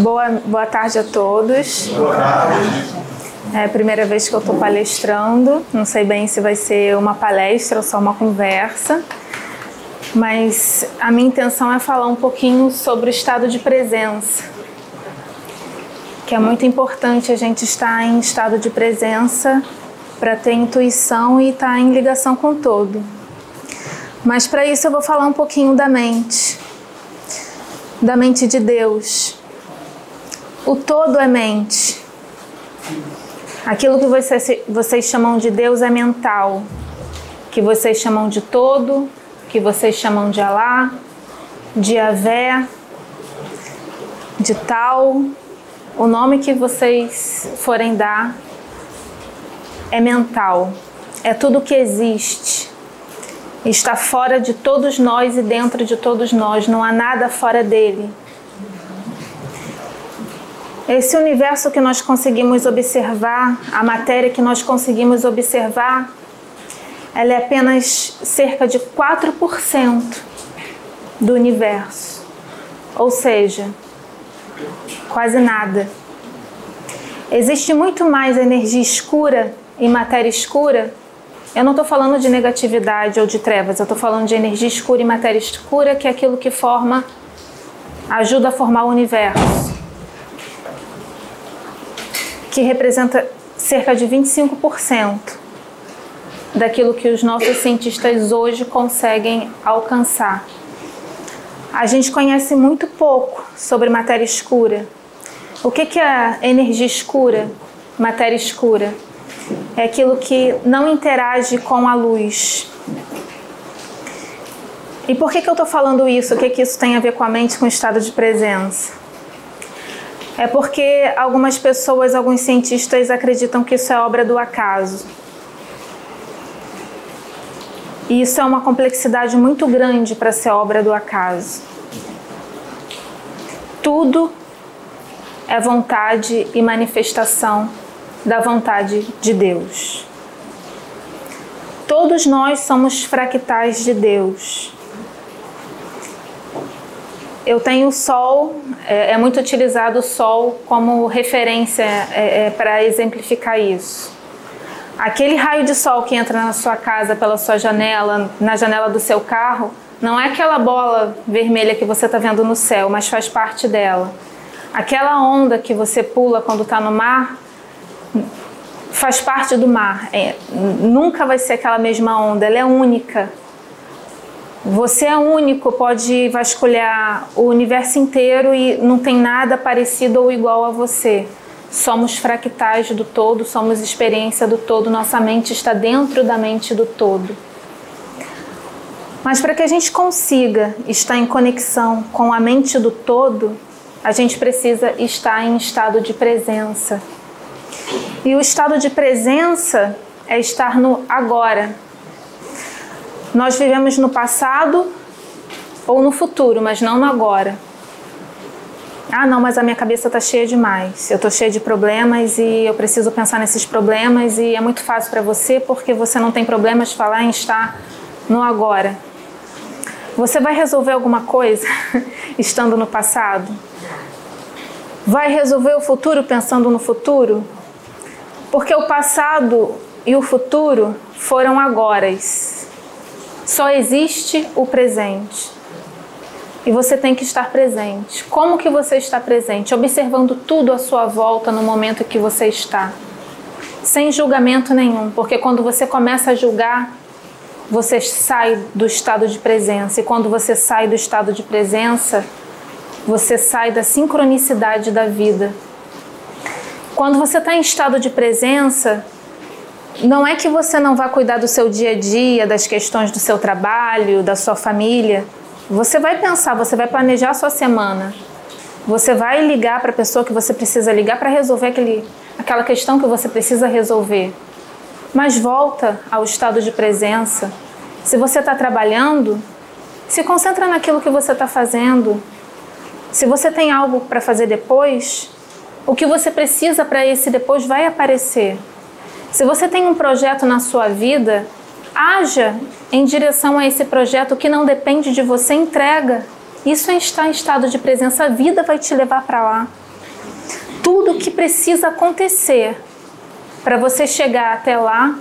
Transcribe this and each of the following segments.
Boa, boa tarde a todos. Boa tarde. É a primeira vez que eu estou palestrando. Não sei bem se vai ser uma palestra ou só uma conversa. Mas a minha intenção é falar um pouquinho sobre o estado de presença. Que é muito importante a gente estar em estado de presença para ter intuição e estar tá em ligação com o todo. Mas para isso eu vou falar um pouquinho da mente, da mente de Deus. O todo é mente. Aquilo que vocês, vocês chamam de Deus é mental, que vocês chamam de todo, que vocês chamam de Alá, de Avé, de tal, o nome que vocês forem dar é mental, é tudo que existe, está fora de todos nós e dentro de todos nós, não há nada fora dele. Esse universo que nós conseguimos observar, a matéria que nós conseguimos observar, ela é apenas cerca de 4% do universo. Ou seja, quase nada. Existe muito mais energia escura e matéria escura. Eu não estou falando de negatividade ou de trevas, eu estou falando de energia escura e matéria escura, que é aquilo que forma, ajuda a formar o universo que representa cerca de 25% daquilo que os nossos cientistas hoje conseguem alcançar. A gente conhece muito pouco sobre matéria escura. O que é energia escura? Matéria escura é aquilo que não interage com a luz. E por que, que eu estou falando isso? O que, que isso tem a ver com a mente, com o estado de presença? É porque algumas pessoas, alguns cientistas acreditam que isso é obra do acaso. E isso é uma complexidade muito grande para ser obra do acaso. Tudo é vontade e manifestação da vontade de Deus. Todos nós somos fractais de Deus eu tenho o sol, é, é, muito utilizado o sol como referência é, é, para exemplificar isso. Aquele raio de sol que entra na sua casa pela sua janela, na janela do seu carro, não é aquela bola vermelha que você está vendo no céu, mas faz parte dela. Aquela onda que você pula quando está no mar faz parte do mar. É, nunca vai ser aquela mesma onda, ela é única. Você é único, pode vasculhar o universo inteiro e não tem nada parecido ou igual a você. Somos fractais do todo, somos experiência do todo, nossa mente está dentro da mente do todo. Mas para que a gente consiga estar em conexão com a mente do todo, a gente precisa estar em estado de presença. E o estado de presença é estar no agora, nós vivemos no passado ou no futuro, mas não no agora. Ah, não, mas a minha cabeça está cheia demais. Eu estou cheia de problemas e eu preciso pensar nesses problemas e é muito fácil para você porque você não tem problemas falar em estar no agora. Você vai resolver alguma coisa estando no passado? Vai resolver o futuro pensando no futuro? Porque o passado e o futuro foram agoras. Só existe o presente. E você tem que estar presente. Como que você está presente? Observando tudo à sua volta no momento que você está. Sem julgamento nenhum, porque quando você começa a julgar, você sai do estado de presença. E quando você sai do estado de presença, você sai da sincronicidade da vida. Quando você está em estado de presença, não é que você não vá cuidar do seu dia a dia, das questões do seu trabalho, da sua família. Você vai pensar, você vai planejar a sua semana. Você vai ligar para a pessoa que você precisa ligar para resolver aquele, aquela questão que você precisa resolver. Mas volta ao estado de presença. Se você está trabalhando, se concentra naquilo que você está fazendo. Se você tem algo para fazer depois, o que você precisa para esse depois vai aparecer. Se você tem um projeto na sua vida, haja em direção a esse projeto que não depende de você, entrega. Isso é estar em estado de presença, a vida vai te levar para lá. tudo que precisa acontecer para você chegar até lá,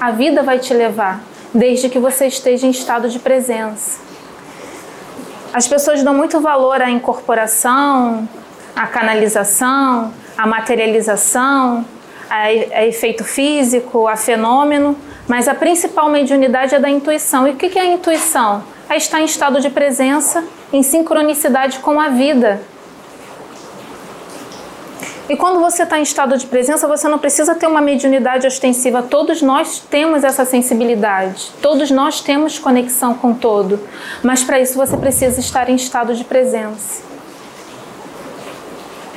a vida vai te levar, desde que você esteja em estado de presença. As pessoas dão muito valor à incorporação, à canalização, à materialização, a, efeito físico, a fenômeno, mas a principal mediunidade é da intuição. E o que é a intuição? É estar em estado de presença, em sincronicidade com a vida. E quando você está em estado de presença, você não precisa ter uma mediunidade ostensiva. Todos nós temos essa sensibilidade. Todos nós temos conexão com todo. Mas para isso você precisa estar em estado de presença.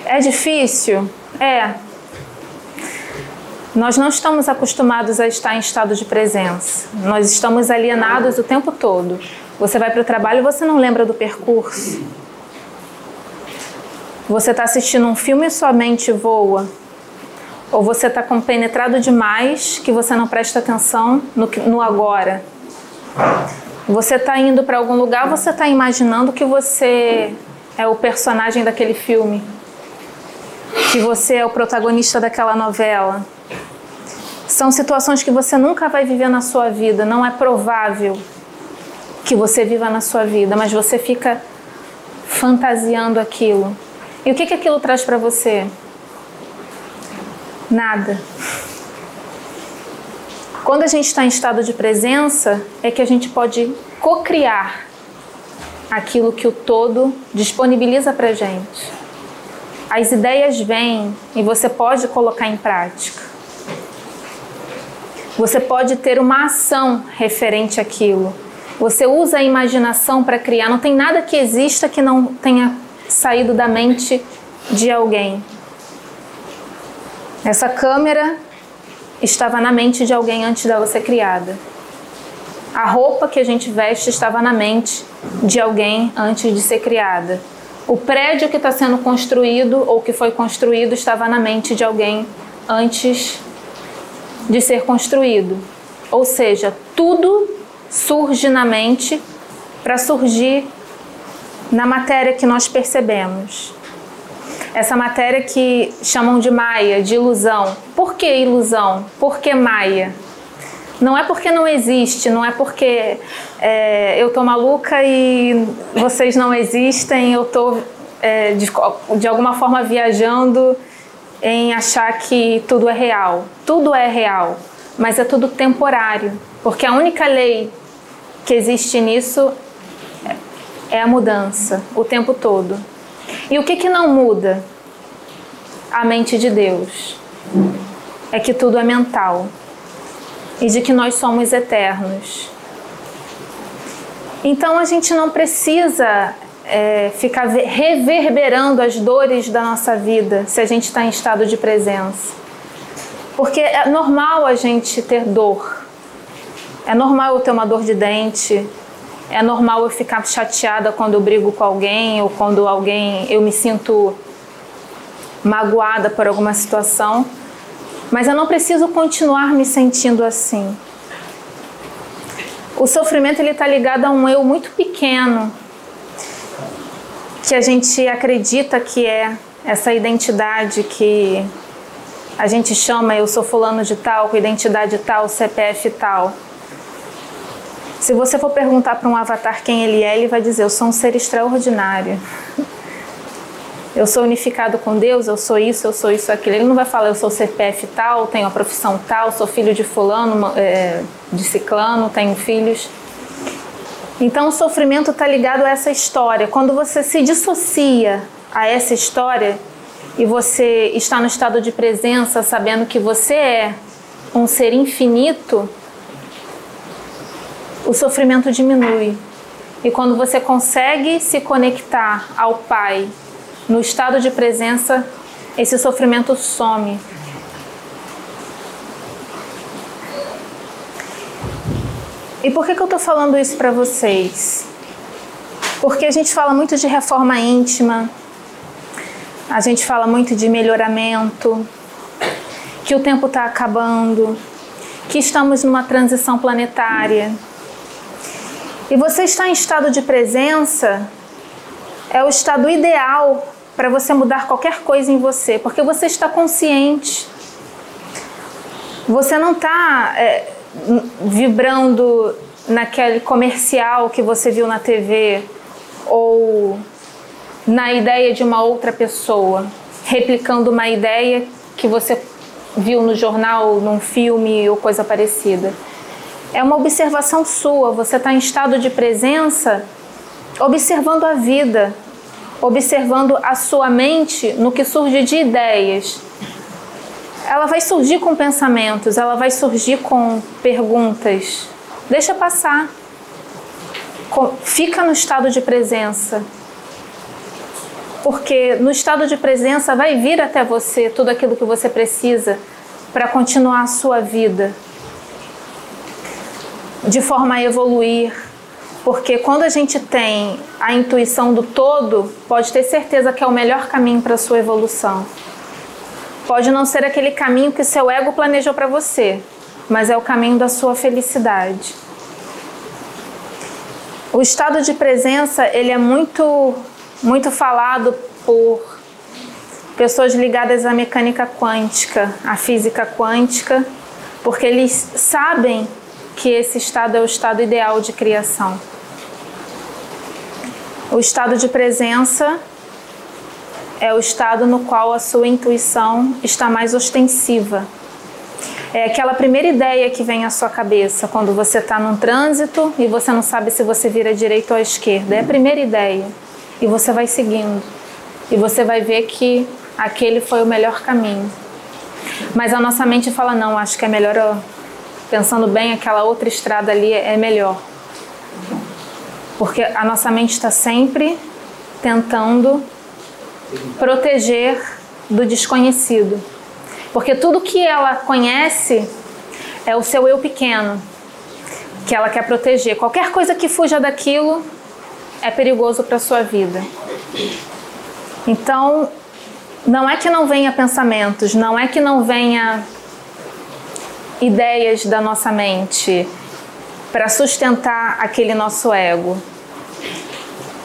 É difícil? É. Nós não estamos acostumados a estar em estado de presença. Nós estamos alienados o tempo todo. Você vai para o trabalho e você não lembra do percurso. Você está assistindo um filme e sua mente voa? Ou você está compenetrado demais que você não presta atenção no, no agora? Você está indo para algum lugar, você está imaginando que você é o personagem daquele filme, que você é o protagonista daquela novela. São situações que você nunca vai viver na sua vida, não é provável que você viva na sua vida, mas você fica fantasiando aquilo. E o que, que aquilo traz para você? Nada. Quando a gente está em estado de presença, é que a gente pode co-criar aquilo que o todo disponibiliza para gente. As ideias vêm e você pode colocar em prática. Você pode ter uma ação referente àquilo. Você usa a imaginação para criar. Não tem nada que exista que não tenha saído da mente de alguém. Essa câmera estava na mente de alguém antes dela ser criada. A roupa que a gente veste estava na mente de alguém antes de ser criada. O prédio que está sendo construído ou que foi construído estava na mente de alguém antes de ser construído. Ou seja, tudo surge na mente para surgir na matéria que nós percebemos. Essa matéria que chamam de Maia, de ilusão. Por que ilusão? Por que Maia? Não é porque não existe, não é porque é, eu tô maluca e vocês não existem, eu tô é, de, de alguma forma viajando em achar que tudo é real. Tudo é real, mas é tudo temporário, porque a única lei que existe nisso é a mudança o tempo todo. E o que, que não muda? A mente de Deus. É que tudo é mental e de que nós somos eternos. Então a gente não precisa é, ficar reverberando as dores da nossa vida se a gente está em estado de presença. Porque é normal a gente ter dor. É normal eu ter uma dor de dente, é normal eu ficar chateada quando eu brigo com alguém ou quando alguém eu me sinto magoada por alguma situação, mas eu não preciso continuar me sentindo assim. O sofrimento ele está ligado a um eu muito pequeno que a gente acredita que é essa identidade que a gente chama eu sou fulano de tal, com identidade tal, CPF tal. Se você for perguntar para um avatar quem ele é, ele vai dizer: Eu sou um ser extraordinário. Eu sou unificado com Deus, eu sou isso, eu sou isso, aquilo. Ele não vai falar: Eu sou CPF tal, tenho a profissão tal, sou filho de Fulano, é, de Ciclano, tenho filhos. Então, o sofrimento está ligado a essa história. Quando você se dissocia a essa história e você está no estado de presença, sabendo que você é um ser infinito, o sofrimento diminui. E quando você consegue se conectar ao Pai no estado de presença, esse sofrimento some. E por que, que eu estou falando isso para vocês? Porque a gente fala muito de reforma íntima, a gente fala muito de melhoramento, que o tempo está acabando, que estamos numa transição planetária e você está em estado de presença, é o estado ideal para você mudar qualquer coisa em você, porque você está consciente. Você não está é, vibrando naquele comercial que você viu na TV ou na ideia de uma outra pessoa, replicando uma ideia que você viu no jornal, num filme ou coisa parecida. É uma observação sua, você está em estado de presença, observando a vida, observando a sua mente no que surge de ideias. Ela vai surgir com pensamentos, ela vai surgir com perguntas. Deixa passar. Fica no estado de presença. Porque no estado de presença vai vir até você tudo aquilo que você precisa para continuar a sua vida de forma a evoluir, porque quando a gente tem a intuição do todo, pode ter certeza que é o melhor caminho para a sua evolução. Pode não ser aquele caminho que seu ego planejou para você, mas é o caminho da sua felicidade. O estado de presença, ele é muito muito falado por pessoas ligadas à mecânica quântica, à física quântica, porque eles sabem que esse estado é o estado ideal de criação. O estado de presença é o estado no qual a sua intuição está mais ostensiva. É aquela primeira ideia que vem à sua cabeça quando você está num trânsito e você não sabe se você vira à direita ou à esquerda. É a primeira ideia. E você vai seguindo. E você vai ver que aquele foi o melhor caminho. Mas a nossa mente fala: não, acho que é melhor pensando bem, aquela outra estrada ali é melhor. Porque a nossa mente está sempre tentando proteger do desconhecido. Porque tudo que ela conhece é o seu eu pequeno, que ela quer proteger. Qualquer coisa que fuja daquilo é perigoso para a sua vida. Então, não é que não venha pensamentos, não é que não venha ideias da nossa mente para sustentar aquele nosso ego.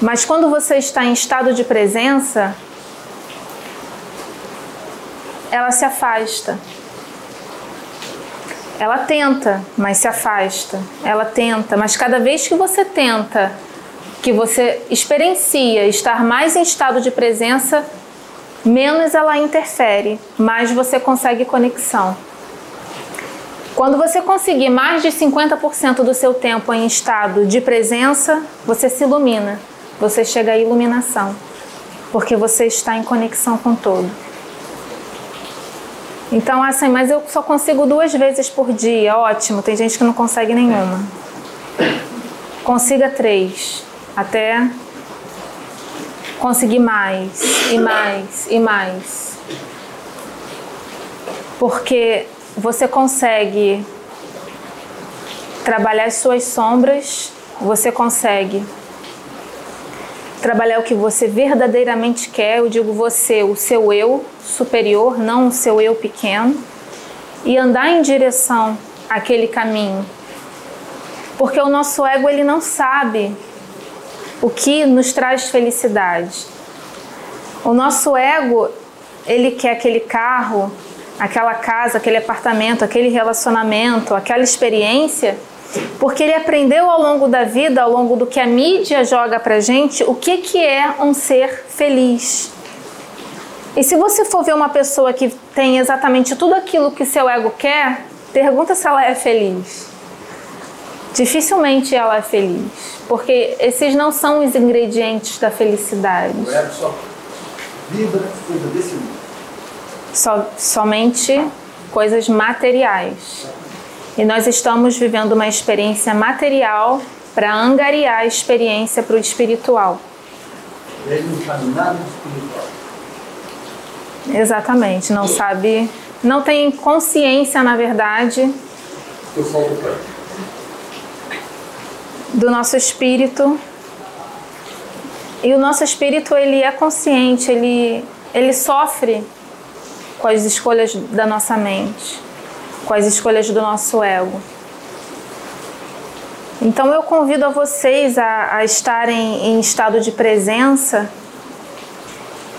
Mas quando você está em estado de presença, ela se afasta. Ela tenta, mas se afasta. Ela tenta, mas cada vez que você tenta, que você experiencia estar mais em estado de presença, menos ela interfere, mais você consegue conexão. Quando você conseguir mais de 50% do seu tempo em estado de presença, você se ilumina. Você chega à iluminação, porque você está em conexão com todo. Então, assim, mas eu só consigo duas vezes por dia, ótimo. Tem gente que não consegue nenhuma. Consiga três, até conseguir mais e mais e mais. Porque você consegue trabalhar as suas sombras, você consegue trabalhar o que você verdadeiramente quer, eu digo você, o seu eu superior, não o seu eu pequeno, e andar em direção àquele caminho. Porque o nosso ego ele não sabe o que nos traz felicidade. O nosso ego, ele quer aquele carro, aquela casa, aquele apartamento, aquele relacionamento, aquela experiência, porque ele aprendeu ao longo da vida, ao longo do que a mídia joga pra gente, o que, que é um ser feliz. E se você for ver uma pessoa que tem exatamente tudo aquilo que seu ego quer, pergunta se ela é feliz. Dificilmente ela é feliz, porque esses não são os ingredientes da felicidade. O ego só vibra coisa desse mundo so, somente coisas materiais. E nós estamos vivendo uma experiência material para angariar a experiência para o espiritual. Ele não sabe nada de espiritual. Exatamente, não sabe, não tem consciência, na verdade, do nosso espírito. E o nosso espírito ele é consciente, ele, ele sofre com as escolhas da nossa mente, com as escolhas do nosso ego. Então eu convido a vocês a, a estarem em estado de presença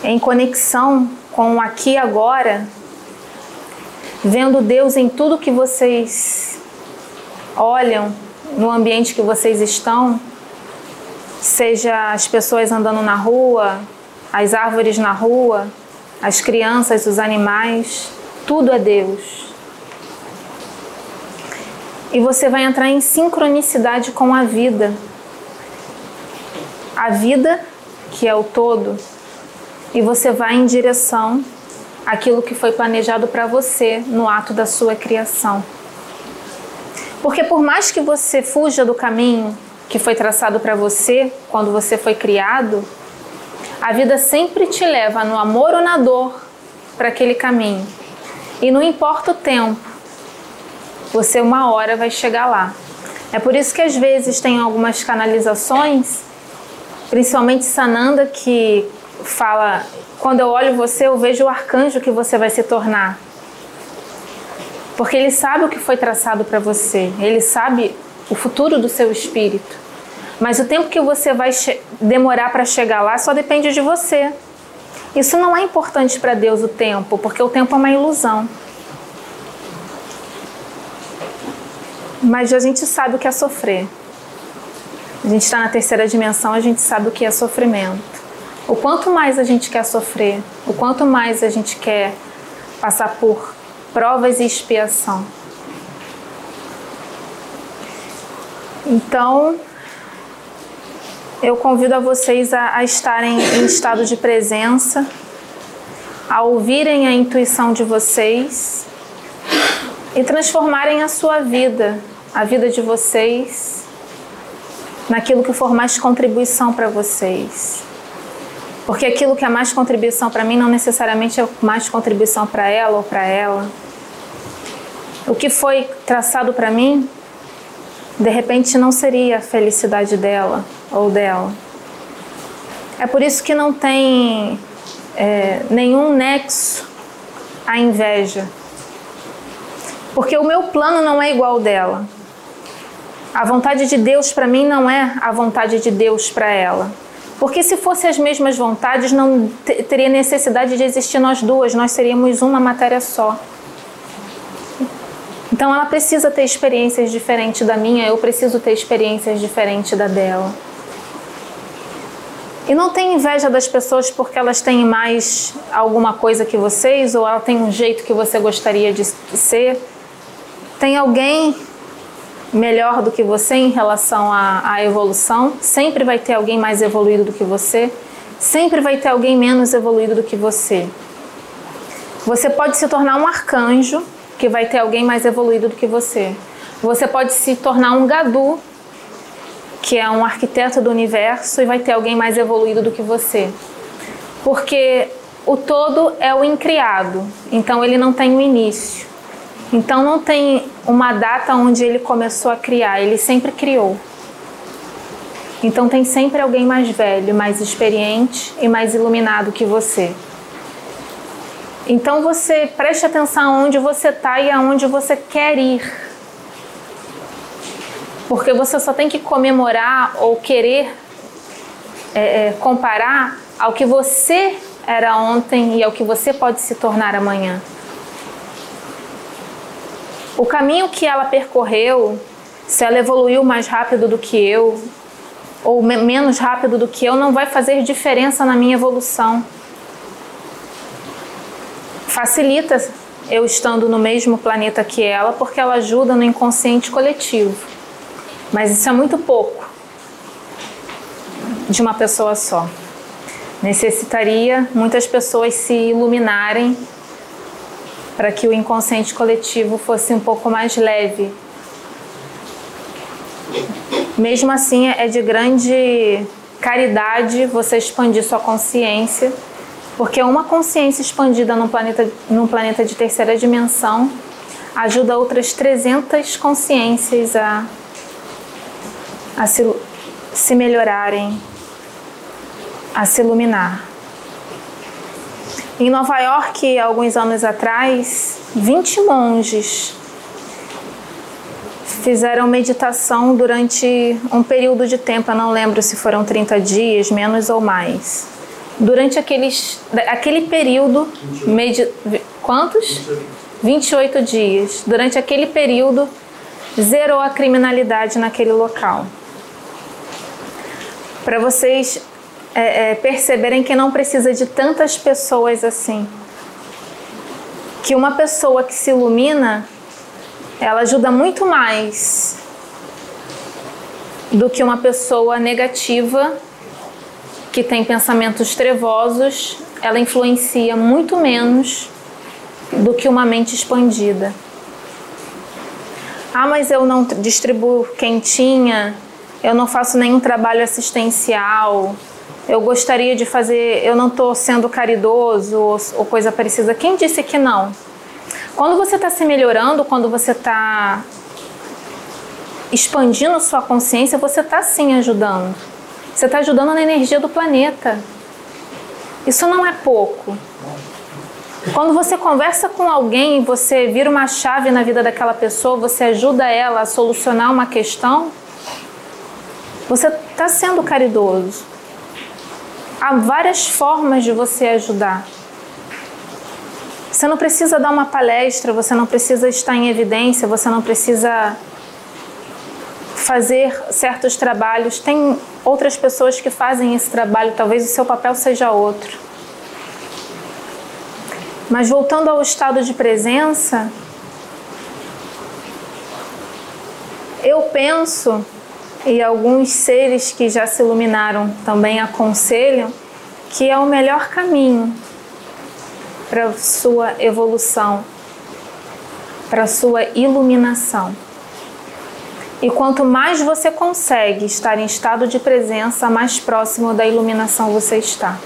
em conexão com o aqui e agora, vendo Deus em tudo que vocês olham, no ambiente que vocês estão, seja as pessoas andando na rua, as árvores na rua, as crianças, os animais, tudo é Deus. E você vai entrar em sincronicidade com a vida. A vida, que é o todo, e você vai em direção àquilo que foi planejado para você no ato da sua criação. Porque por mais que você fuja do caminho que foi traçado para você quando você foi criado, a vida sempre te leva no amor ou na dor para aquele caminho. E não importa o tempo, você uma hora vai chegar lá. É por isso que às vezes tem algumas canalizações, principalmente Sananda, que fala: quando eu olho você, eu vejo o arcanjo que você vai se tornar. Porque ele sabe o que foi traçado para você, ele sabe o futuro do seu espírito. Mas o tempo que você vai demorar para chegar lá só depende de você. Isso não é importante para Deus o tempo, porque o tempo é uma ilusão. Mas a gente sabe o que é sofrer. A gente está na terceira dimensão, a gente sabe o que é sofrimento. O quanto mais a gente quer sofrer, o quanto mais a gente quer passar por provas e expiação. Então, eu convido a vocês a, a, estarem em estado de presença, a ouvirem a intuição de vocês e transformarem a sua vida, a vida de vocês, naquilo que for mais contribuição para vocês. Porque aquilo que é mais contribuição para mim não necessariamente é mais contribuição para ela ou para ela. O que foi traçado para mim, de repente não seria a felicidade dela ou dela. É por isso que não tem é, nenhum nexo à inveja. Porque o meu plano não é igual ao dela. A vontade de Deus para mim não é a vontade de Deus para ela. Porque se fossem as mesmas vontades, não teria necessidade de existir nós duas, nós seríamos uma matéria só. Então ela precisa ter experiências diferentes da minha, eu preciso ter experiências diferentes da dela. E não tem inveja das pessoas porque elas têm mais alguma coisa que vocês ou ela tem um jeito que você gostaria de ser. Tem alguém melhor do que você em relação à, à evolução, sempre vai ter alguém mais evoluído do que você, sempre vai ter alguém menos evoluído do que você. Você pode se tornar um arcanjo, que vai ter alguém mais evoluído do que você. Você pode se tornar um gadu, que é um arquiteto do universo, e vai ter alguém mais evoluído do que você. Porque o todo é o incriado, então ele não tem um início. Então não tem uma data onde ele começou a criar, ele sempre criou. Então tem sempre alguém mais velho, mais experiente e mais iluminado que você. Então você preste atenção aonde você está e aonde você quer ir. Porque você só tem que comemorar ou querer é, é, comparar ao que você era ontem e ao que você pode se tornar amanhã. O caminho que ela percorreu, se ela evoluiu mais rápido do que eu, ou me menos rápido do que eu, não vai fazer diferença na minha evolução. Facilita eu estando no mesmo planeta que ela, porque ela ajuda no inconsciente coletivo. Mas isso é muito pouco de uma pessoa só. Necessitaria muitas pessoas se iluminarem para que o inconsciente coletivo fosse um pouco mais leve. Mesmo assim, é de grande caridade você expandir sua consciência, porque uma consciência expandida num planeta, num planeta de terceira dimensão ajuda outras 300 consciências a, a se, se melhorarem, a se iluminar. Em Nova York, alguns anos atrás, 20 monges fizeram meditação durante um período de tempo, eu não lembro se foram 30 dias, menos ou mais. durante aqueles, aquele período, medi, quantos? 28 dias. Durante aquele período, zerou a criminalidade naquele local. Para vocês é, é, perceberem que não precisa de tantas pessoas assim. Que uma pessoa que se ilumina, ela ajuda muito mais do que uma pessoa negativa que tem pensamentos trevosos, ela influencia muito menos do que uma mente expandida. Ah, mas eu não distribuo quentinha, eu não faço nenhum trabalho assistencial, eu gostaria de fazer, eu não estou sendo caridoso ou, ou coisa parecida. Quem disse que não? Quando você está se melhorando, quando você está expandindo sua consciência, você está sim ajudando. Você está ajudando na energia do planeta. Isso não é pouco. Quando você conversa com alguém, você vira uma chave na vida daquela pessoa, você ajuda ela a solucionar uma questão, você está sendo caridoso. Há várias formas de você ajudar. Você não precisa dar uma palestra, você não precisa estar em evidência, você não precisa fazer certos trabalhos. Tem outras pessoas que fazem esse trabalho, talvez o seu papel seja outro. Mas voltando ao estado de presença, eu penso, e alguns seres que já se iluminaram também aconselham, que é o melhor caminho para sua evolução, para sua iluminação. E quanto mais você consegue estar em estado de presença, mais próximo da iluminação você está.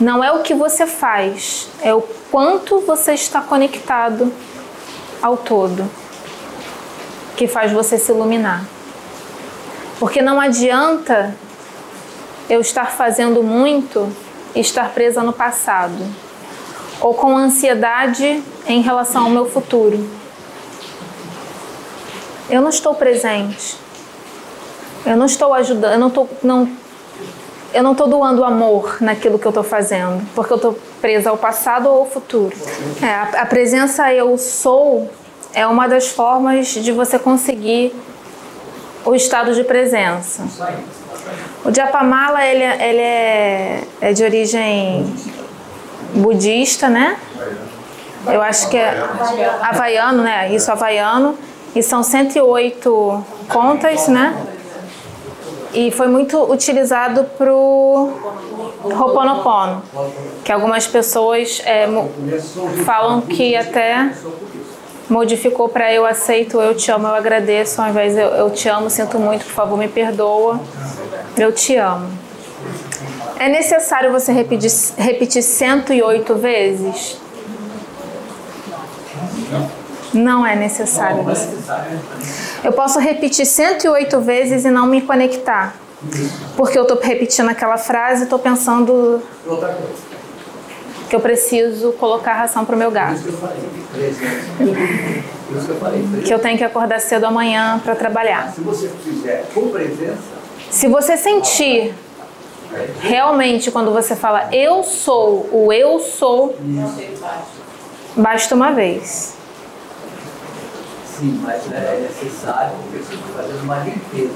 Não é o que você faz, é o quanto você está conectado ao todo que faz você se iluminar. Porque não adianta eu estar fazendo muito e estar presa no passado, ou com ansiedade em relação ao meu futuro. Eu não estou presente. Eu não estou ajudando, eu não estou não eu não estou doando amor naquilo que eu estou fazendo, porque eu estou presa ao passado ou ao futuro. É, a, a presença eu sou é uma das formas de você conseguir o estado de presença. O Japamala ele, é, ele é, é de origem budista, né? Eu acho que é havaiano, né? Isso, havaiano. E são 108 contas, né? E foi muito utilizado para o Ho'oponopono, que algumas pessoas é, falam que até modificou para eu aceito, eu te amo, eu agradeço, ao invés de eu, eu te amo, sinto muito, por favor, me perdoa, eu te amo. É necessário você repetir, repetir 108 vezes? Não é necessário. Você. Eu posso repetir 108 vezes e não me conectar. Porque eu estou repetindo aquela frase e estou pensando que eu preciso colocar ração para o meu gato. Que eu tenho que acordar cedo amanhã para trabalhar. Se você fizer com presença. Se você sentir realmente quando você fala eu sou, o eu sou, basta uma vez. Sim, mas é necessário, porque você está fazendo uma limpeza.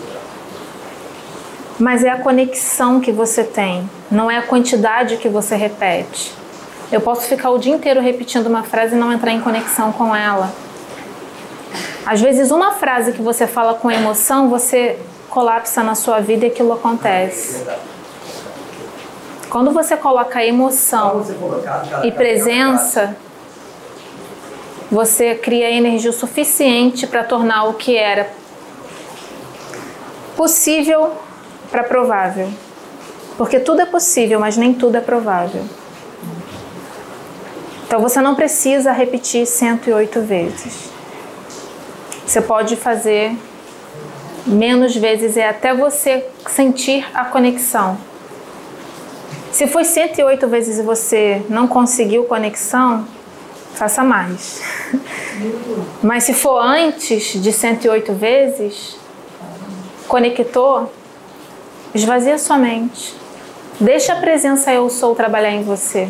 Mas é a conexão que você tem, não é a quantidade que você repete. Eu posso ficar o dia inteiro repetindo uma frase e não entrar em conexão com ela. Às vezes, uma frase que você fala com emoção, você colapsa na sua vida e aquilo acontece. Quando você coloca emoção e presença, você cria energia suficiente para tornar o que era possível para provável. Porque tudo é possível, mas nem tudo é provável. Então você não precisa repetir 108 vezes. Você pode fazer menos vezes e até você sentir a conexão. Se foi 108 vezes e você não conseguiu conexão, faça mais. Mas se for antes de 108 vezes, conectou, esvazia sua mente. Deixa a presença eu sou trabalhar em você.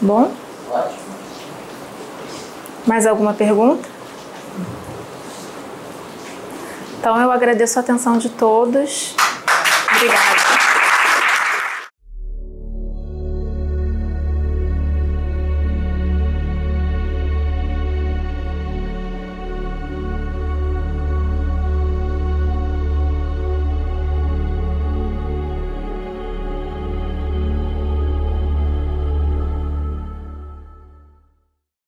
Bom? Ótimo. Mais alguma pergunta? Então eu agradeço a atenção de todos. Obrigada.